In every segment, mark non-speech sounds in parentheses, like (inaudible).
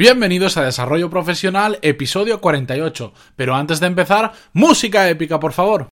Bienvenidos a Desarrollo Profesional, episodio 48. Pero antes de empezar, música épica, por favor.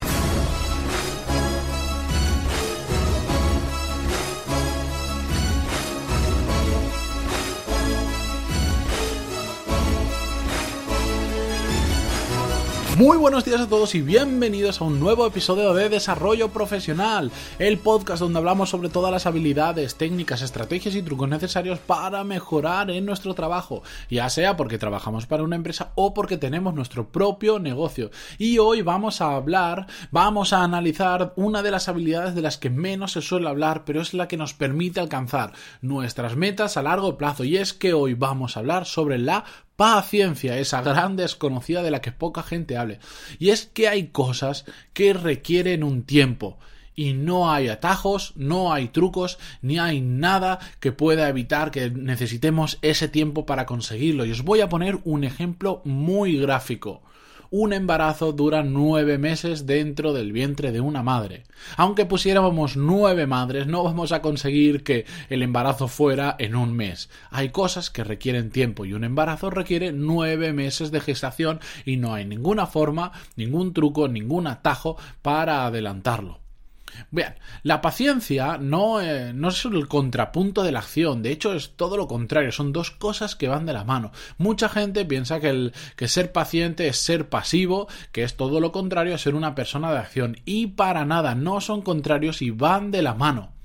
Muy buenos días a todos y bienvenidos a un nuevo episodio de Desarrollo Profesional, el podcast donde hablamos sobre todas las habilidades, técnicas, estrategias y trucos necesarios para mejorar en nuestro trabajo, ya sea porque trabajamos para una empresa o porque tenemos nuestro propio negocio. Y hoy vamos a hablar, vamos a analizar una de las habilidades de las que menos se suele hablar, pero es la que nos permite alcanzar nuestras metas a largo plazo. Y es que hoy vamos a hablar sobre la paciencia, esa gran desconocida de la que poca gente hable. Y es que hay cosas que requieren un tiempo. Y no hay atajos, no hay trucos, ni hay nada que pueda evitar que necesitemos ese tiempo para conseguirlo. Y os voy a poner un ejemplo muy gráfico un embarazo dura nueve meses dentro del vientre de una madre. Aunque pusiéramos nueve madres, no vamos a conseguir que el embarazo fuera en un mes. Hay cosas que requieren tiempo y un embarazo requiere nueve meses de gestación y no hay ninguna forma, ningún truco, ningún atajo para adelantarlo. Bien, la paciencia no, eh, no, es el contrapunto de la acción, de hecho es todo lo contrario, son dos cosas que van de la mano. Mucha gente piensa que, el, que ser paciente es ser pasivo, que es todo lo contrario a ser una persona de acción, y para nada, no son contrarios y van de la mano.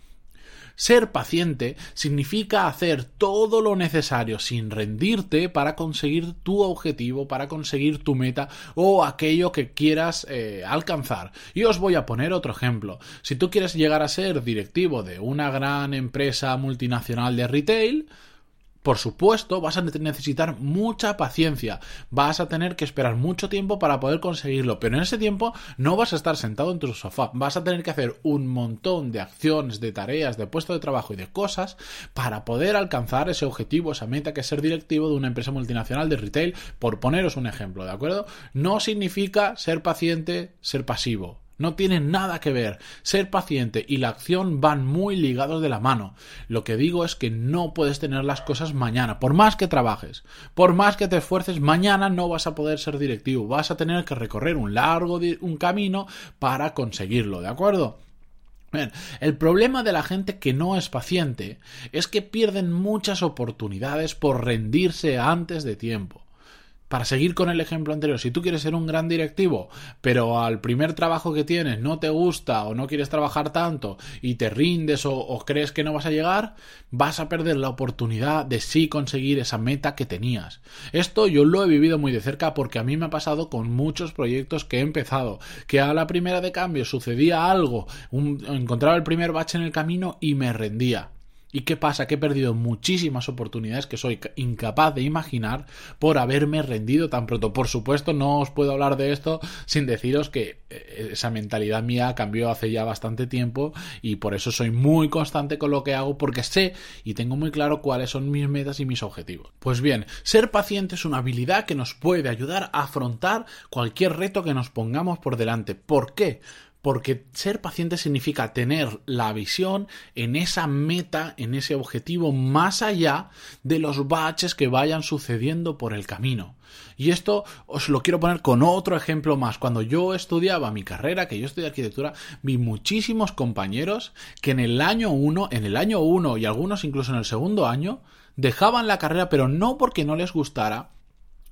Ser paciente significa hacer todo lo necesario sin rendirte para conseguir tu objetivo, para conseguir tu meta o aquello que quieras eh, alcanzar. Y os voy a poner otro ejemplo. Si tú quieres llegar a ser directivo de una gran empresa multinacional de retail, por supuesto, vas a necesitar mucha paciencia, vas a tener que esperar mucho tiempo para poder conseguirlo, pero en ese tiempo no vas a estar sentado en tu sofá, vas a tener que hacer un montón de acciones, de tareas, de puesto de trabajo y de cosas para poder alcanzar ese objetivo, esa meta que es ser directivo de una empresa multinacional de retail, por poneros un ejemplo, ¿de acuerdo? No significa ser paciente, ser pasivo. No tienen nada que ver. Ser paciente y la acción van muy ligados de la mano. Lo que digo es que no puedes tener las cosas mañana. Por más que trabajes, por más que te esfuerces, mañana no vas a poder ser directivo. Vas a tener que recorrer un largo un camino para conseguirlo, ¿de acuerdo? El problema de la gente que no es paciente es que pierden muchas oportunidades por rendirse antes de tiempo para seguir con el ejemplo anterior, si tú quieres ser un gran directivo, pero al primer trabajo que tienes no te gusta o no quieres trabajar tanto y te rindes o, crees que no vas a llegar, vas a perder la oportunidad de sí conseguir esa meta que tenías. Esto yo lo he vivido muy de cerca porque a mí me ha pasado con muchos proyectos que he empezado, que a la primera de cambio sucedía algo, encontraba el primer bache en el camino y me rendía. ¿Y qué pasa? Que he perdido muchísimas oportunidades que soy incapaz de imaginar por haberme rendido tan pronto. Por supuesto, no os puedo hablar de esto sin deciros que eh, esa mentalidad mía cambió hace ya bastante tiempo y por eso soy muy constante con lo que hago porque sé y tengo muy claro cuáles son mis metas y mis objetivos. Pues bien, ser paciente es una habilidad que nos puede ayudar a afrontar cualquier reto que nos pongamos por delante. ¿Por qué? Porque ser paciente significa tener la visión en esa meta, en ese objetivo, más allá de los baches que vayan sucediendo por el camino. Y esto os lo quiero poner con otro ejemplo más. Cuando yo estudiaba mi carrera, que yo estudié arquitectura, vi muchísimos compañeros que en el año 1, en el año 1 y algunos incluso en el segundo año, dejaban la carrera, pero no porque no les gustara,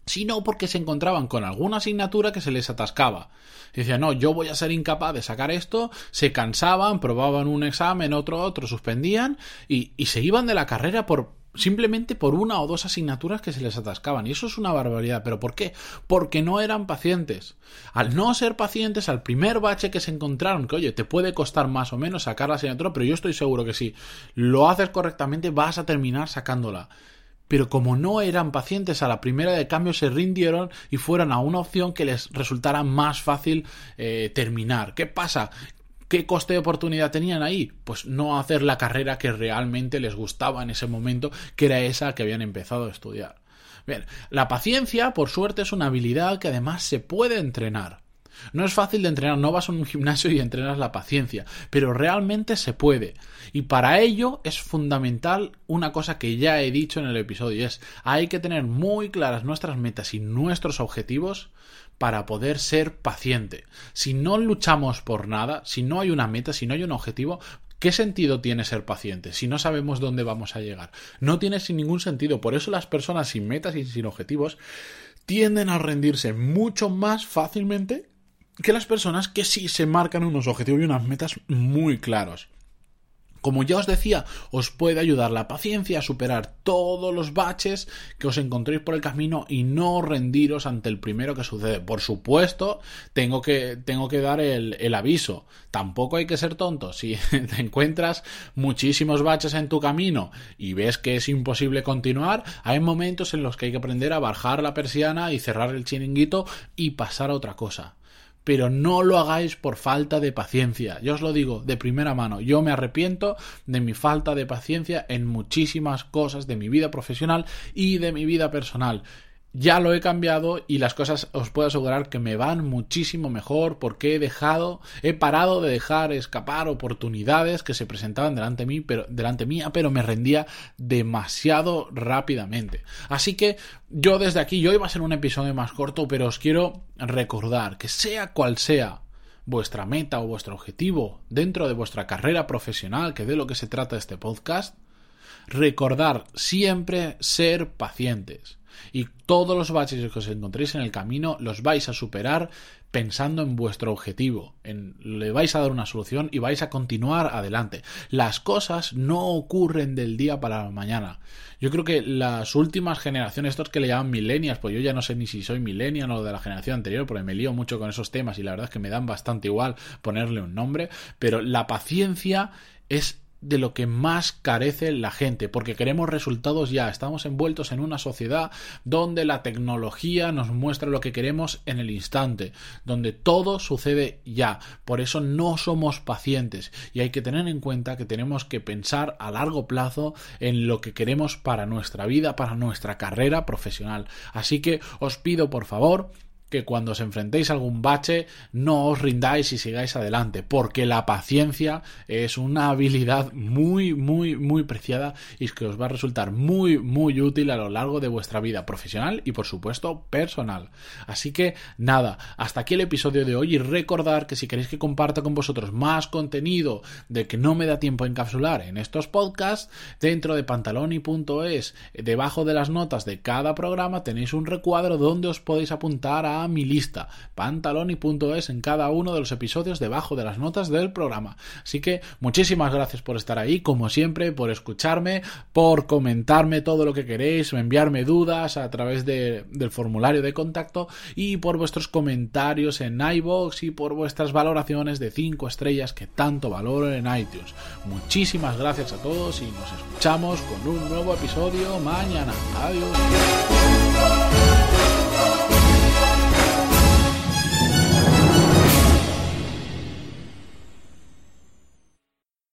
sino porque se encontraban con alguna asignatura que se les atascaba. Decían, no, yo voy a ser incapaz de sacar esto, se cansaban, probaban un examen, otro, otro, suspendían y, y se iban de la carrera por, simplemente por una o dos asignaturas que se les atascaban. Y eso es una barbaridad. ¿Pero por qué? Porque no eran pacientes. Al no ser pacientes, al primer bache que se encontraron, que oye, te puede costar más o menos sacar la asignatura, pero yo estoy seguro que si lo haces correctamente vas a terminar sacándola pero como no eran pacientes a la primera de cambio se rindieron y fueron a una opción que les resultara más fácil eh, terminar. ¿Qué pasa? ¿Qué coste de oportunidad tenían ahí? Pues no hacer la carrera que realmente les gustaba en ese momento, que era esa que habían empezado a estudiar. Bien, la paciencia, por suerte, es una habilidad que además se puede entrenar. No es fácil de entrenar, no vas a un gimnasio y entrenas la paciencia, pero realmente se puede. Y para ello es fundamental una cosa que ya he dicho en el episodio, es hay que tener muy claras nuestras metas y nuestros objetivos para poder ser paciente. Si no luchamos por nada, si no hay una meta, si no hay un objetivo, ¿Qué sentido tiene ser paciente si no sabemos dónde vamos a llegar? No tiene sin ningún sentido. Por eso las personas sin metas y sin objetivos tienden a rendirse mucho más fácilmente que las personas que sí se marcan unos objetivos y unas metas muy claros. Como ya os decía, os puede ayudar la paciencia a superar todos los baches que os encontréis por el camino y no rendiros ante el primero que sucede. Por supuesto, tengo que, tengo que dar el, el aviso. Tampoco hay que ser tonto. Si (laughs) te encuentras muchísimos baches en tu camino y ves que es imposible continuar, hay momentos en los que hay que aprender a bajar la persiana y cerrar el chiringuito y pasar a otra cosa pero no lo hagáis por falta de paciencia. Yo os lo digo de primera mano, yo me arrepiento de mi falta de paciencia en muchísimas cosas de mi vida profesional y de mi vida personal ya lo he cambiado y las cosas os puedo asegurar que me van muchísimo mejor porque he dejado, he parado de dejar escapar oportunidades que se presentaban delante, delante mía, pero me rendía demasiado rápidamente. Así que yo desde aquí, yo iba a ser un episodio más corto, pero os quiero recordar que sea cual sea vuestra meta o vuestro objetivo dentro de vuestra carrera profesional, que de lo que se trata este podcast, recordar siempre ser pacientes y todos los baches que os encontréis en el camino los vais a superar pensando en vuestro objetivo, le vais a dar una solución y vais a continuar adelante. Las cosas no ocurren del día para la mañana. Yo creo que las últimas generaciones, estos que le llaman millennials, pues yo ya no sé ni si soy millennial o de la generación anterior, porque me lío mucho con esos temas y la verdad es que me dan bastante igual ponerle un nombre, pero la paciencia es de lo que más carece la gente, porque queremos resultados ya. Estamos envueltos en una sociedad donde la tecnología nos muestra lo que queremos en el instante, donde todo sucede ya. Por eso no somos pacientes y hay que tener en cuenta que tenemos que pensar a largo plazo en lo que queremos para nuestra vida, para nuestra carrera profesional. Así que os pido por favor que cuando os enfrentéis a algún bache no os rindáis y sigáis adelante, porque la paciencia es una habilidad muy, muy, muy preciada y que os va a resultar muy, muy útil a lo largo de vuestra vida profesional y por supuesto personal. Así que nada, hasta aquí el episodio de hoy y recordar que si queréis que comparta con vosotros más contenido de que no me da tiempo encapsular en estos podcasts, dentro de pantaloni.es, debajo de las notas de cada programa tenéis un recuadro donde os podéis apuntar a mi lista, pantaloni.es en cada uno de los episodios debajo de las notas del programa. Así que muchísimas gracias por estar ahí, como siempre, por escucharme, por comentarme todo lo que queréis, enviarme dudas a través del formulario de contacto y por vuestros comentarios en iBox y por vuestras valoraciones de 5 estrellas que tanto valoro en iTunes. Muchísimas gracias a todos y nos escuchamos con un nuevo episodio mañana. Adiós.